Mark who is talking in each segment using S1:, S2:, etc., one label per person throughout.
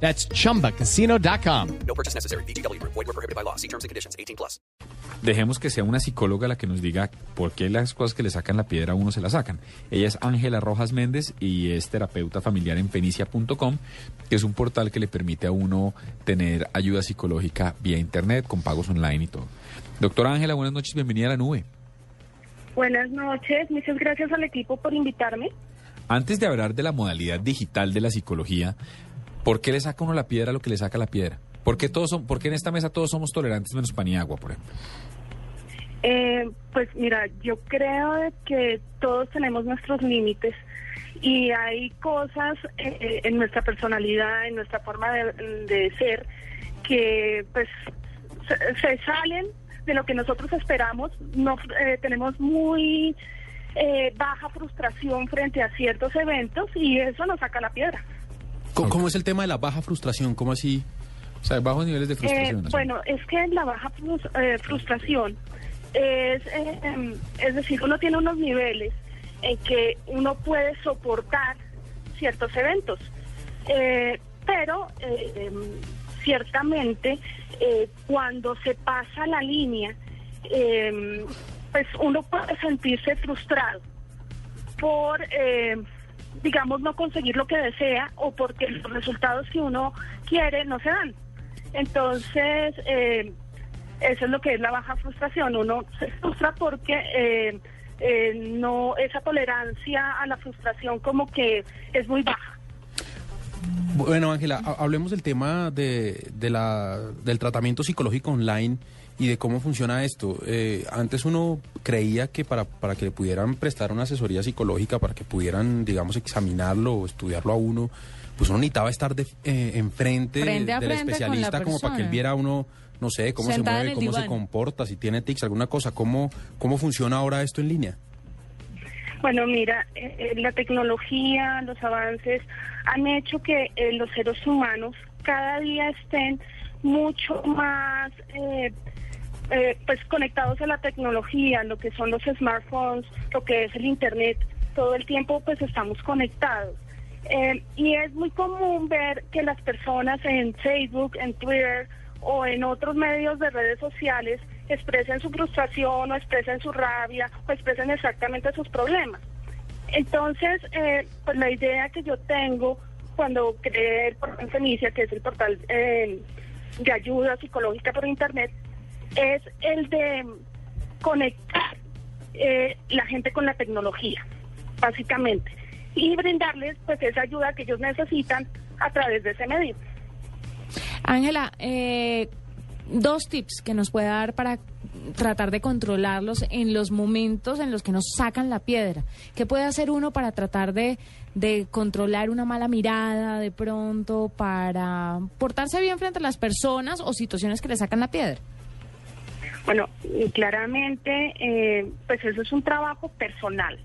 S1: That's chumbacasino.com.
S2: No purchase necessary. BGW. Void were prohibited by law. See terms and conditions. 18 plus.
S3: Dejemos que sea una psicóloga la que nos diga por qué las cosas que le sacan la piedra a uno se la sacan. Ella es Ángela Rojas Méndez y es terapeuta familiar en fenicia.com, que es un portal que le permite a uno tener ayuda psicológica vía internet, con pagos online y todo. Doctora Ángela, buenas noches, bienvenida a la nube.
S4: Buenas noches, muchas gracias al equipo por invitarme.
S3: Antes de hablar de la modalidad digital de la psicología, ¿por qué le saca uno la piedra a lo que le saca la piedra? ¿Por qué, todos son, por qué en esta mesa todos somos tolerantes menos pan y agua, por ejemplo?
S4: Eh, pues mira, yo creo que todos tenemos nuestros límites y hay cosas eh, en nuestra personalidad, en nuestra forma de, ser, que pues se, se salen de lo que nosotros esperamos. No, eh, tenemos muy eh, baja frustración frente a ciertos eventos y eso nos saca la piedra.
S5: ¿Cómo, cómo es el tema de la baja frustración? ¿Cómo así?
S3: O sea, bajos niveles de
S4: Eh,
S3: frustración. ¿no?
S4: bueno, es que la baja eh, frustración es, eh, em, es decir, uno tiene unos niveles en que uno puede soportar ciertos eventos, Eh, pero eh, em, ciertamente eh, cuando se pasa la línea, em, pues uno puede sentirse frustrado por, eh, digamos, no conseguir lo que desea o porque los resultados que uno quiere no se dan. Entonces, eh, eso es lo que es la baja frustración. Uno se frustra porque eh, eh, no esa tolerancia a la frustración como que es muy baja.
S5: Bueno, Ángela, ha- hablemos del tema de, de la, del tratamiento psicológico online y de cómo funciona esto. Eh, antes uno creía que para, para que le pudieran prestar una asesoría psicológica, para que pudieran, digamos, examinarlo o estudiarlo a uno, pues uno necesitaba estar de, eh, enfrente
S6: Frente
S5: del
S6: frente
S5: especialista como para que él viera a uno, no sé, cómo
S6: Sentada
S5: se mueve, cómo se comporta, si tiene tics, alguna cosa. ¿Cómo, cómo funciona ahora esto en línea?
S4: Bueno, mira, eh, eh, la tecnología, los avances han hecho que eh, los seres humanos cada día estén mucho más eh, pues conectados a la tecnología, lo que son los smartphones, lo que es el internet, todo el tiempo pues estamos conectados. Eh, y es muy común ver que las personas en Facebook, en Twitter o en otros medios de redes sociales expresen su frustración o expresen su rabia o expresen exactamente sus problemas. Entonces, eh, pues la idea que yo tengo cuando creé el portal Fenicia, que es el portal eh, de ayuda psicológica por Internet, es el de conectar eh, la gente con la tecnología, básicamente, y brindarles pues esa ayuda que ellos necesitan a través de ese medio.
S6: Ángela, eh, dos tips que nos puede dar para tratar de controlarlos en los momentos en los que nos sacan la piedra. ¿Qué puede hacer uno para tratar de, de controlar una mala mirada de pronto, para portarse bien frente a las personas o situaciones que le sacan la piedra?
S4: Bueno, claramente, eh, pues eso es un trabajo personal.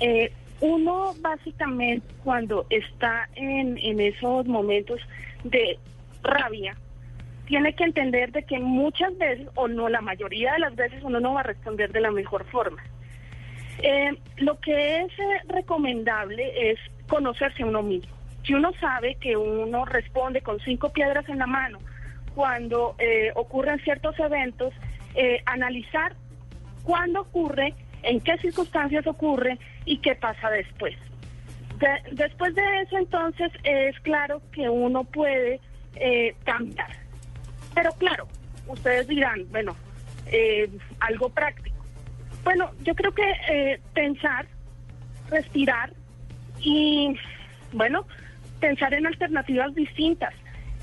S4: Eh, uno básicamente cuando está en, en esos momentos de rabia, tiene que entender de que muchas veces, o no la mayoría de las veces, uno no va a responder de la mejor forma. Eh, lo que es eh, recomendable es conocerse a uno mismo. Si uno sabe que uno responde con cinco piedras en la mano cuando eh, ocurren ciertos eventos, eh, analizar cuándo ocurre, en qué circunstancias ocurre y qué pasa después. De- después de eso, entonces, es claro que uno puede eh, cambiar. Pero claro, ustedes dirán, bueno, eh, algo práctico. Bueno, yo creo que pensar, respirar y, bueno, pensar en alternativas distintas.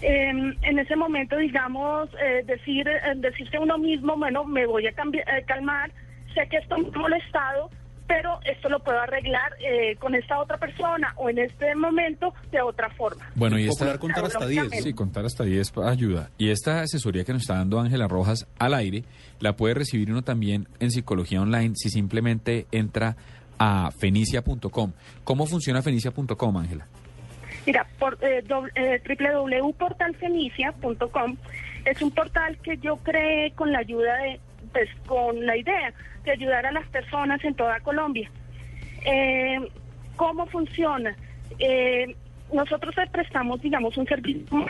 S4: Eh, en ese momento, digamos, eh, decir, eh, decirse a uno mismo, bueno, me voy a cambi- eh, calmar, sé que esto me ha molestado, pero esto lo puedo arreglar eh, con esta otra persona o en este momento de otra forma.
S3: Bueno, y esta...
S5: Contar hasta 10.
S3: Sí, contar hasta 10 ayuda. Y esta asesoría que nos está dando Ángela Rojas al aire, la puede recibir uno también en Psicología Online si simplemente entra a fenicia.com. ¿Cómo funciona fenicia.com, Ángela?
S4: Mira, por, eh, doble- eh, www.portalfenicia.com es un portal que yo creé con la ayuda de, pues con la idea de ayudar a las personas en toda Colombia. Eh, ¿Cómo funciona? Eh, nosotros le prestamos, digamos, un servicio.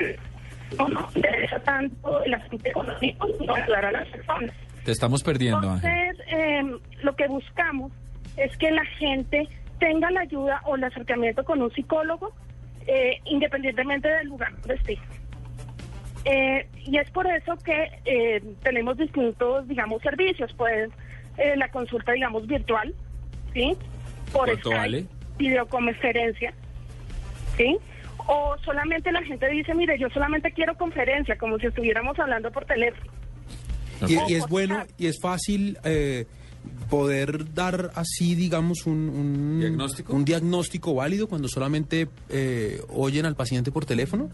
S4: No nos interesa tanto el asunto económico, sino ayudar a las personas.
S3: Te estamos perdiendo.
S4: Entonces, eh, lo que buscamos es que la gente tenga la ayuda o el acercamiento con un psicólogo, eh, independientemente del lugar donde esté. Eh, y es por eso que eh, tenemos distintos, digamos, servicios. Pues eh, la consulta, digamos, virtual, ¿sí? Por
S3: ¿Cuánto
S4: Skype,
S3: vale?
S4: videoconferencia, ¿sí? O solamente la gente dice, mire, yo solamente quiero conferencia, como si estuviéramos hablando por teléfono.
S5: Y, y es bueno y es fácil eh, poder dar así, digamos, un, un
S3: ¿Diagnóstico?
S5: un diagnóstico válido cuando solamente eh, oyen al paciente por teléfono.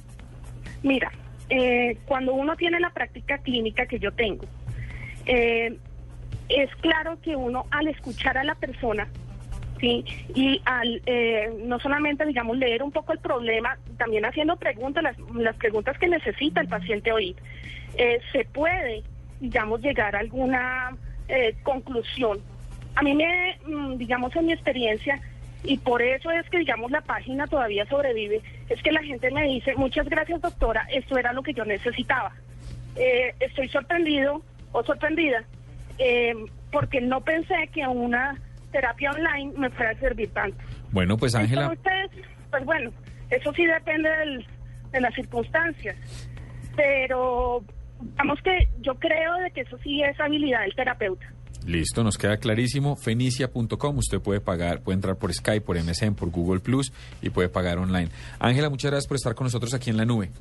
S4: Mira, eh, cuando uno tiene la práctica clínica que yo tengo, eh, es claro que uno al escuchar a la persona, sí, y al eh, no solamente, digamos, leer un poco el problema, también haciendo preguntas, las, las preguntas que necesita el paciente oír, eh, se puede, digamos, llegar a alguna eh, conclusión. A mí me, mm, digamos, en mi experiencia, y por eso es que, digamos, la página todavía sobrevive, es que la gente me dice, muchas gracias doctora, esto era lo que yo necesitaba. Eh, estoy sorprendido o sorprendida eh, porque no pensé que una terapia online me fuera a servir tanto.
S3: Bueno, pues Ángela,
S4: Entonces, pues bueno, eso sí depende del- de las circunstancias, pero digamos que yo creo de que eso sí es habilidad del terapeuta.
S3: listo, nos queda clarísimo. Fenicia.com, usted puede pagar, puede entrar por Skype, por MSN, por Google Plus y puede pagar online. Ángela, muchas gracias por estar con nosotros aquí en la nube.